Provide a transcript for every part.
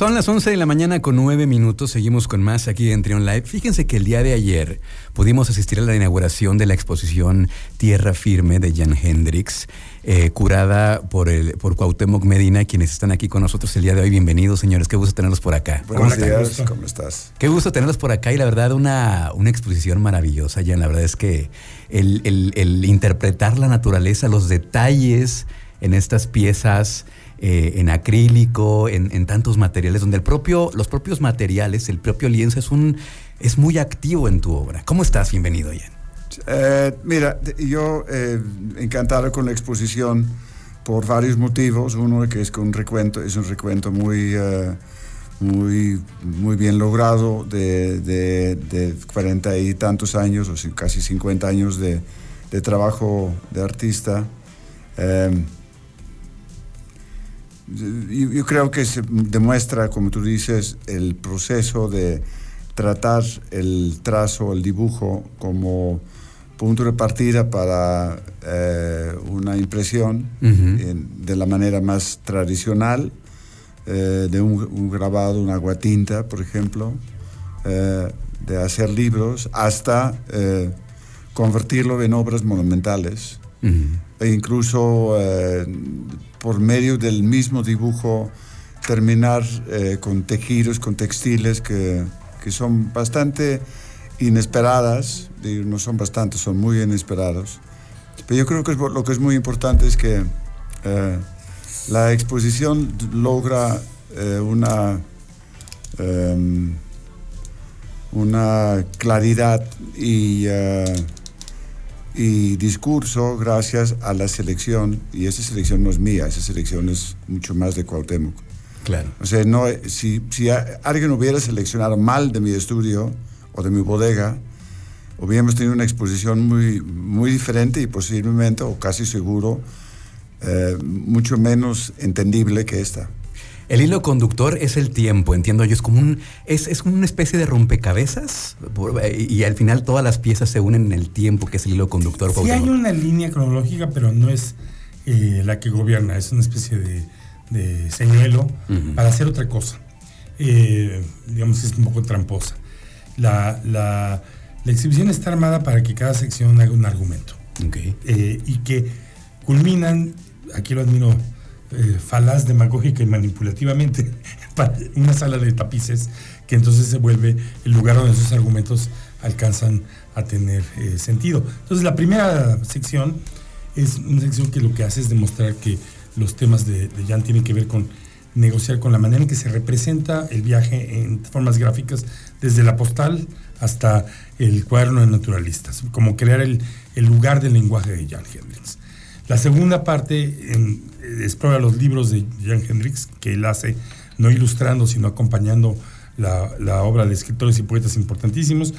Son las 11 de la mañana con 9 minutos. Seguimos con más aquí en Trion Live. Fíjense que el día de ayer pudimos asistir a la inauguración de la exposición Tierra Firme de Jan Hendrix, eh, curada por, el, por Cuauhtémoc Medina, quienes están aquí con nosotros el día de hoy. Bienvenidos, señores. Qué gusto tenerlos por acá. Buenos días, ¿cómo estás? Qué gusto tenerlos por acá y la verdad una, una exposición maravillosa, Jan. La verdad es que el, el, el interpretar la naturaleza, los detalles en estas piezas eh, en acrílico, en, tantos materiales, donde el propio, los propios materiales, el propio lienzo es, un, es muy activo en tu obra. ¿Cómo estás? Bienvenido, Ian. Eh, mira, yo eh, encantado con la exposición por varios motivos. Uno que es que un recuento, es un recuento muy, muy, muy bien logrado de, de, 40 y tantos años, o casi 50 años de, de trabajo de artista yo, creo que se demuestra, como tú dices, el proceso de tratar el trazo, el dibujo como punto de partida para eh, una impresión de la manera más tradicional, eh, de un, grabado, una aguatinta, por ejemplo, eh, de hacer libros, hasta convertirlo en obras monumentales. E incluso por medio del mismo dibujo terminar eh, con tejidos, con textiles que, que, son bastante inesperadas, no son bastante, son muy inesperados. Pero yo creo que lo que es muy importante es que eh, la exposición logra eh, una, em, una claridad y y discurso gracias a la selección, y esa selección no es mía, esa selección es mucho más de Cuauhtémoc. Claro. O sea, no, si, si alguien hubiera seleccionado mal de mi estudio o de mi bodega, hubiéramos tenido una exposición muy, muy diferente y posiblemente, o casi seguro, eh, mucho menos entendible que esta. El hilo conductor es el tiempo, entiendo yo. Es como un, es, es una especie de rompecabezas y, al final todas las piezas se unen en el tiempo, que es el hilo conductor. Sí hay una línea cronológica, pero no es eh, la que gobierna. Es una especie de, señuelo para hacer otra cosa. Eh, digamos, es un poco tramposa. La, la, exhibición está armada para que cada sección haga un argumento. Eh, y que culminan, aquí lo admiro eh, falaz demagógica y manipulativamente una sala de tapices que entonces se vuelve el lugar donde esos argumentos alcanzan a tener eh, sentido. Entonces la primera sección es una sección que lo que hace es demostrar que los temas de, Jan tienen que ver con negociar con la manera en que se representa el viaje en formas gráficas, desde la postal hasta el cuaderno de naturalistas, como crear el, el lugar del lenguaje de Jan Hendrix. La segunda parte en, explora los libros de Jan Hendrix, que él hace no ilustrando, sino acompañando la, obra de escritores y poetas importantísimos.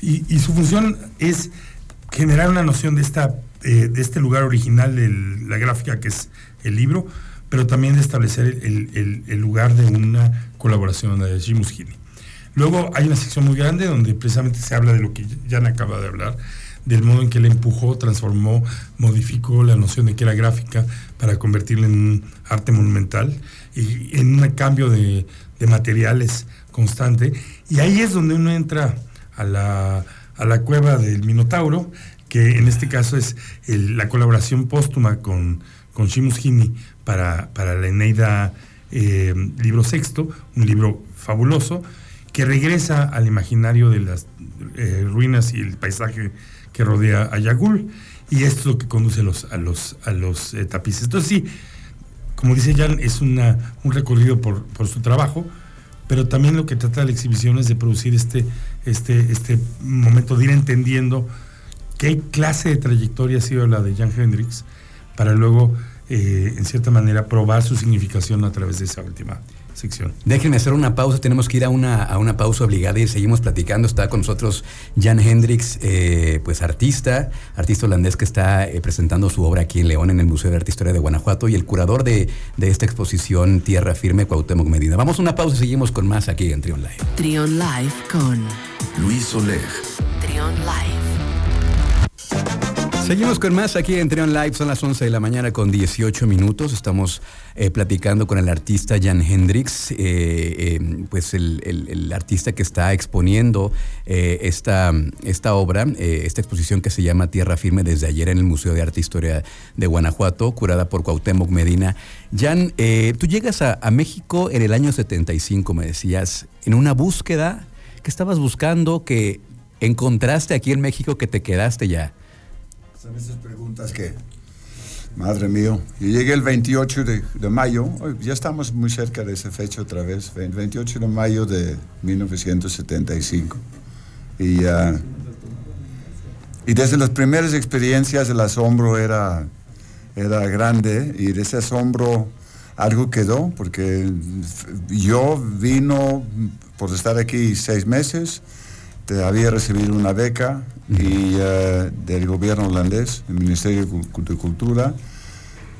Y, su función es generar una noción de, esta, eh, de este lugar original de la gráfica que es el libro, pero también de establecer el, lugar de una colaboración de Jim. Luego hay una sección muy grande donde precisamente se habla de lo que Jan acaba de hablar, del modo en que él empujó, transformó, modificó la noción de que era gráfica para convertirla en un arte monumental y en un cambio de, materiales constante. Y ahí es donde uno entra a la, a la cueva del Minotauro, que en este caso es la colaboración póstuma con, con Shimus para, para la Eneida eh, libro sexto, un libro fabuloso, que regresa al imaginario de las eh, ruinas y el paisaje que rodea a Yagul y esto es lo que conduce a los, a los, eh, tapices. Entonces sí, como dice Jan, es una, un recorrido por, su trabajo, pero también lo que trata la exhibición es de producir este, este, este momento de ir entendiendo qué clase de trayectoria ha sido la de Jan Hendrix para luego, eh, en cierta manera, probar su significación a través de esa última sección. Déjenme hacer una pausa, tenemos que ir a una, a una pausa obligada y seguimos platicando. Está con nosotros Jan Hendrix, eh, pues artista, artista holandés que está eh, presentando su obra aquí en León, en el Museo de Arte e Historia de Guanajuato, y el curador de, de esta exposición Tierra Firme, Cuauhtémoc Medina. Vamos a una pausa y seguimos con más aquí en Trion Live. Trion Live con Luis Oleg. Trion Live. Seguimos con más aquí en Trion Live, son las 11 de la mañana con 18 minutos. Estamos eh, platicando con el artista Jan Hendrix, eh, eh, pues el, artista que está exponiendo esta, esta obra, esta exposición que se llama Tierra Firme desde ayer en el Museo de Arte e Historia de Guanajuato, curada por Cuauhtémoc Medina. Jan, tú llegas a, a México en el año 75, me decías, en una búsqueda que estabas buscando, que encontraste aquí en México, que te quedaste ya. Son esas preguntas que, madre mío, yo llegué el 28 de, mayo, ya estamos muy cerca de esa fecha otra vez, 28 de mayo de 1975. Y, uh, y desde las primeras experiencias el asombro era, era grande y de ese asombro algo quedó, porque yo vino por estar aquí seis meses, había recibido una beca y, eh, del gobierno holandés, el Ministerio de Cultura,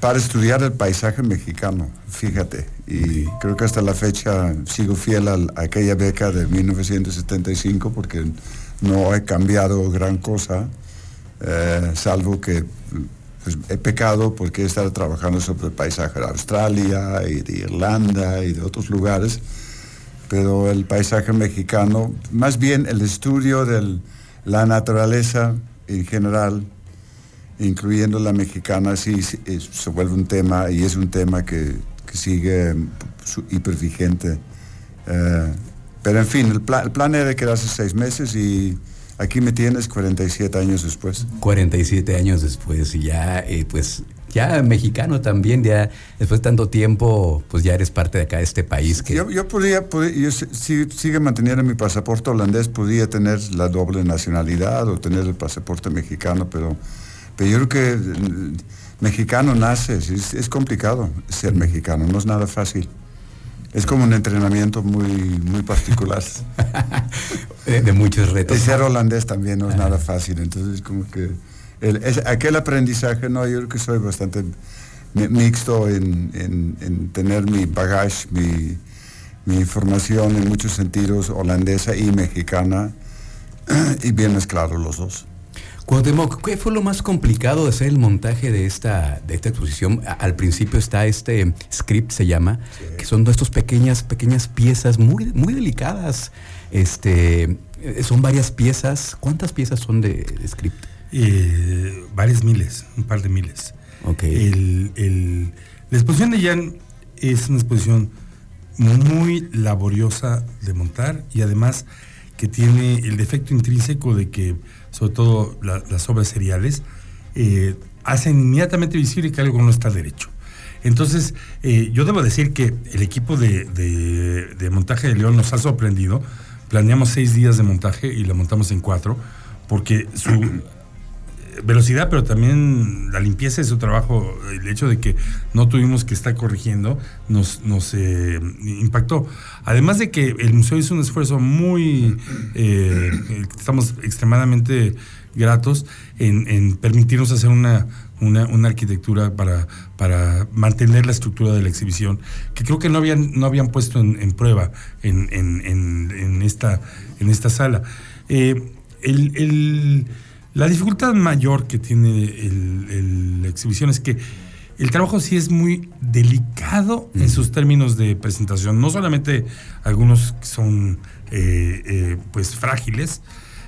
para estudiar el paisaje mexicano, fíjate. Y creo que hasta la fecha sigo fiel a, aquella beca de 1975 porque no he cambiado gran cosa, eh, salvo que pues, he pecado porque he estado trabajando sobre el paisaje de Australia y de Irlanda y de otros lugares pero el paisaje mexicano, más bien el estudio de la naturaleza en general, incluyendo la mexicana, sí, se vuelve un tema y es un tema que, sigue hipervigente. Eh, pero en fin, el, el, plan era quedarse seis meses y aquí me tienes 47 años después. 47 años después y ya, eh, pues ya mexicano también, ya después de tanto tiempo, pues ya eres parte de acá de este país. Que... Yo, yo podría, yo si, sigue manteniendo mi pasaporte holandés, podría tener la doble nacionalidad o tener el pasaporte mexicano, pero, pero yo creo que mm, mexicano nace, es, complicado ser mexicano, no es nada fácil. Es como un entrenamiento muy, muy particular. de, muchos retos. ser holandés también no es nada fácil, entonces como que aquel aprendizaje, no, yo creo que soy bastante mixto en, tener mi bagaje, mi, mi, información en muchos sentidos holandesa y mexicana, y bien mezclados los dos. Cuauhtémoc, ¿qué fue lo más complicado de hacer el montaje de esta, de esta exposición? Al principio está este script, se llama, que son de estas pequeñas, pequeñas piezas muy, muy delicadas. Este, eh, son varias piezas. ¿Cuántas piezas son de script? Eh, varias miles, un par de miles. Okay. la exposición de Jan es una exposición muy laboriosa de montar y además que tiene el defecto intrínseco de que, sobre todo las obras seriales, eh, hacen inmediatamente visible que algo no está derecho. Entonces, eh, yo debo decir que el equipo de, de, montaje de León nos ha sorprendido. Planeamos seis días de montaje y la montamos en cuatro, porque su velocidad, pero también la limpieza de su trabajo, el hecho de que no tuvimos que estar corrigiendo, nos, eh, impactó. Además de que el museo hizo un esfuerzo muy, eh, estamos extremadamente gratos en, permitirnos hacer una, una, arquitectura para, para mantener la estructura de la exhibición, que creo que no habían, no habían puesto en, prueba en, en, esta, en esta sala. Eh, el la dificultad mayor que tiene la exhibición es que el trabajo sí es muy delicado en sus términos de presentación. No solamente algunos son eh, eh, pues frágiles,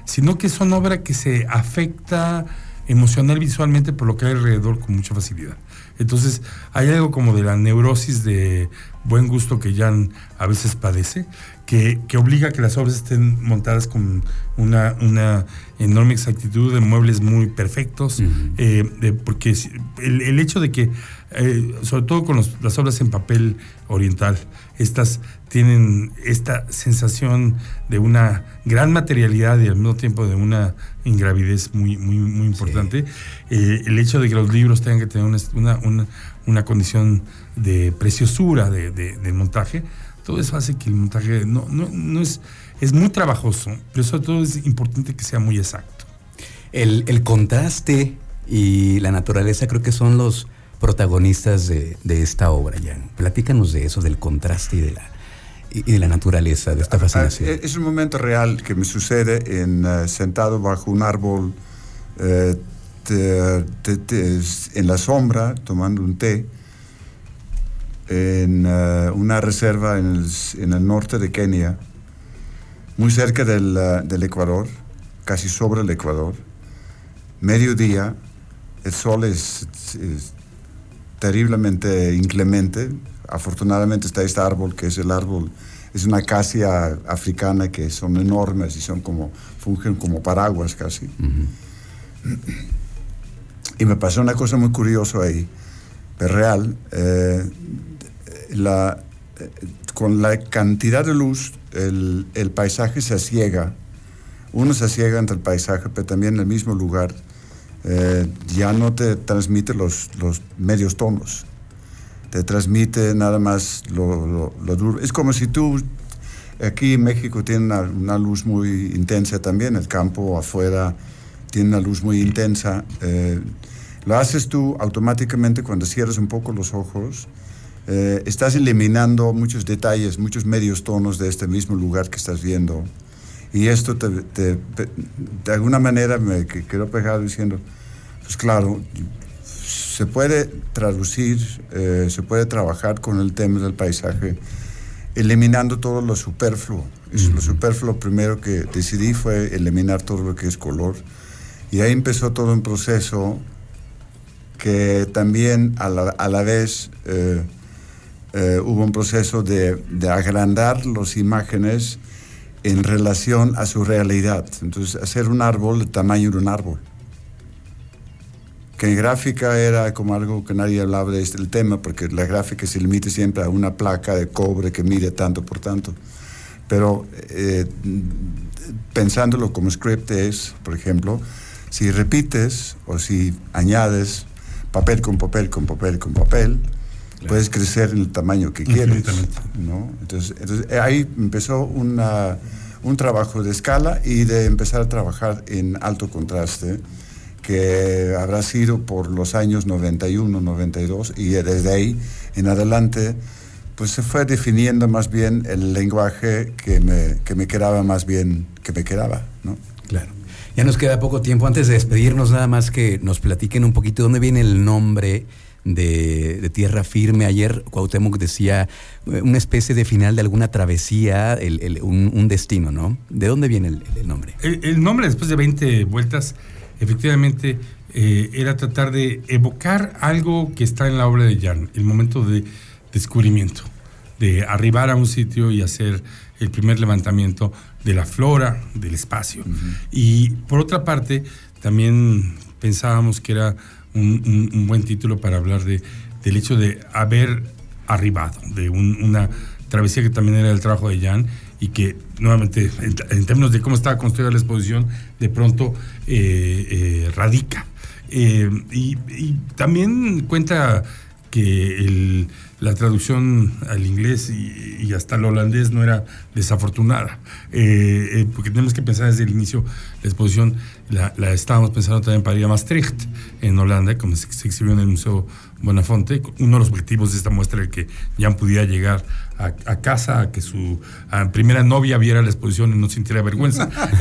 sino que son obra que se afecta emocional visualmente por lo que hay alrededor con mucha facilidad. Entonces, hay algo como de la neurosis de buen gusto que Jan a veces padece, que, obliga a que las obras estén montadas con una, una enorme exactitud de muebles muy perfectos, eh, porque el, hecho de que, eh, sobre todo con las obras en papel oriental, estas tienen esta sensación de una gran materialidad y al mismo tiempo de una ingravidez muy, muy, muy importante. Eh, el hecho de que los libros tengan que tener una, una, una condición de preciosura de, de, montaje, todo eso hace que el montaje no, no, no, es, es muy trabajoso, pero sobre todo es importante que sea muy exacto. El, el contraste y la naturaleza creo que son los protagonistas de, de esta obra, Jan. Platícanos de eso, del contraste y de la, y de la naturaleza, de esta ah, fascinación. Ah, es un momento real que me sucede en, eh, sentado bajo un árbol eh, en la sombra, tomando un té, en eh, una reserva en el, norte de Kenia, muy cerca del, eh, del, Ecuador, casi sobre el Ecuador. Mediodía, el sol es, terriblemente inclemente. Afortunadamente está este árbol, que es el árbol, es una acacia africana que son enormes y son como, fungen como paraguas casi. Y me pasó una cosa muy curiosa ahí, pero real. Eh, la, eh, con la cantidad de luz, el, el, paisaje se ciega. Uno se ciega ante el paisaje, pero también en el mismo lugar eh, ya no te transmite los, los, medios tonos. Te transmite nada más lo, lo, duro. Es como si tú, aquí en México tiene una, luz muy intensa también, el campo afuera tiene una luz muy intensa. Eh, lo haces tú automáticamente cuando cierras un poco los ojos eh, estás eliminando muchos detalles, muchos medios tonos de este mismo lugar que estás viendo. Y esto te, de alguna manera me quedó pegado diciendo, pues claro, se puede traducir, eh, se puede trabajar con el tema del paisaje, eliminando todo lo superfluo. Lo superfluo primero que decidí fue eliminar todo lo que es color. Y ahí empezó todo un proceso que también a la, a la vez... Eh, eh, hubo un proceso de, de, agrandar las imágenes en relación a su realidad. Entonces, hacer un árbol del tamaño de un árbol. Que en gráfica era como algo que nadie hablaba de este tema, porque la gráfica se limita siempre a una placa de cobre que mide tanto por tanto. Pero eh, pensándolo como script es, por ejemplo, si repites o si añades papel con papel con papel con papel, puedes crecer en el tamaño que quieres. ¿no? Entonces, entonces, eh, ahí empezó una, un trabajo de escala y de empezar a trabajar en alto contraste, que habrá sido por los años 91, 92, y desde ahí en adelante, pues se fue definiendo más bien el lenguaje que me, que me quedaba más bien, que me quedaba, ¿no? Claro. Ya nos queda poco tiempo. Antes de despedirnos, nada más que nos platiquen un poquito dónde viene el nombre de, tierra firme. Ayer Cuauhtémoc decía eh, una especie de final de alguna travesía, un, destino, ¿no? ¿De dónde viene el, nombre? El, nombre, después de 20 vueltas, efectivamente eh, era tratar de evocar algo que está en la obra de Jan, el momento de descubrimiento, de arribar a un sitio y hacer el primer levantamiento de la flora del espacio. Y por otra parte, también pensábamos que era un, buen título para hablar de, del hecho de haber arribado, de una travesía que también era el trabajo de Jan y que nuevamente en, términos de cómo estaba construida la exposición, de pronto eh, eh, radica. Eh, y, también cuenta que el, la traducción al inglés y, hasta al holandés no era desafortunada, porque tenemos que pensar desde el inicio la exposición la, estábamos pensando también para ir a Maastricht, en Holanda, como se, exhibió en el Museo Bonafonte. Uno de los objetivos de esta muestra era que Jan pudiera llegar a, casa, a que su primera novia viera la exposición y no sintiera vergüenza.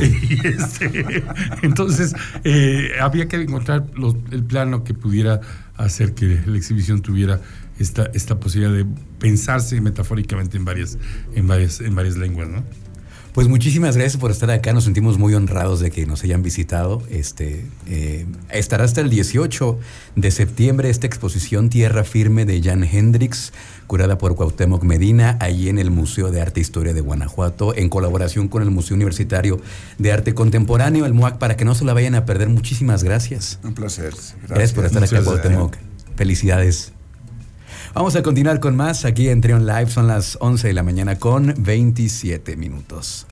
Este, entonces, eh, había que encontrar el plano que pudiera hacer que la exhibición tuviera esta, esta posibilidad de pensarse metafóricamente en varias, en varias, en varias lenguas, ¿no? Pues muchísimas gracias por estar acá. Nos sentimos muy honrados de que nos hayan visitado. Este, eh, estará hasta el 18 de septiembre esta exposición Tierra Firme de Jan Hendrix, curada por Cuauhtémoc Medina, ahí en el Museo de Arte e Historia de Guanajuato, en colaboración con el Museo Universitario de Arte Contemporáneo, el MUAC, para que no se la vayan a perder. Muchísimas gracias. Un placer. Gracias, por estar acá, Cuauhtémoc. Felicidades. Vamos a continuar con más aquí en Trion Live. Son las 11 de la mañana con 27 minutos.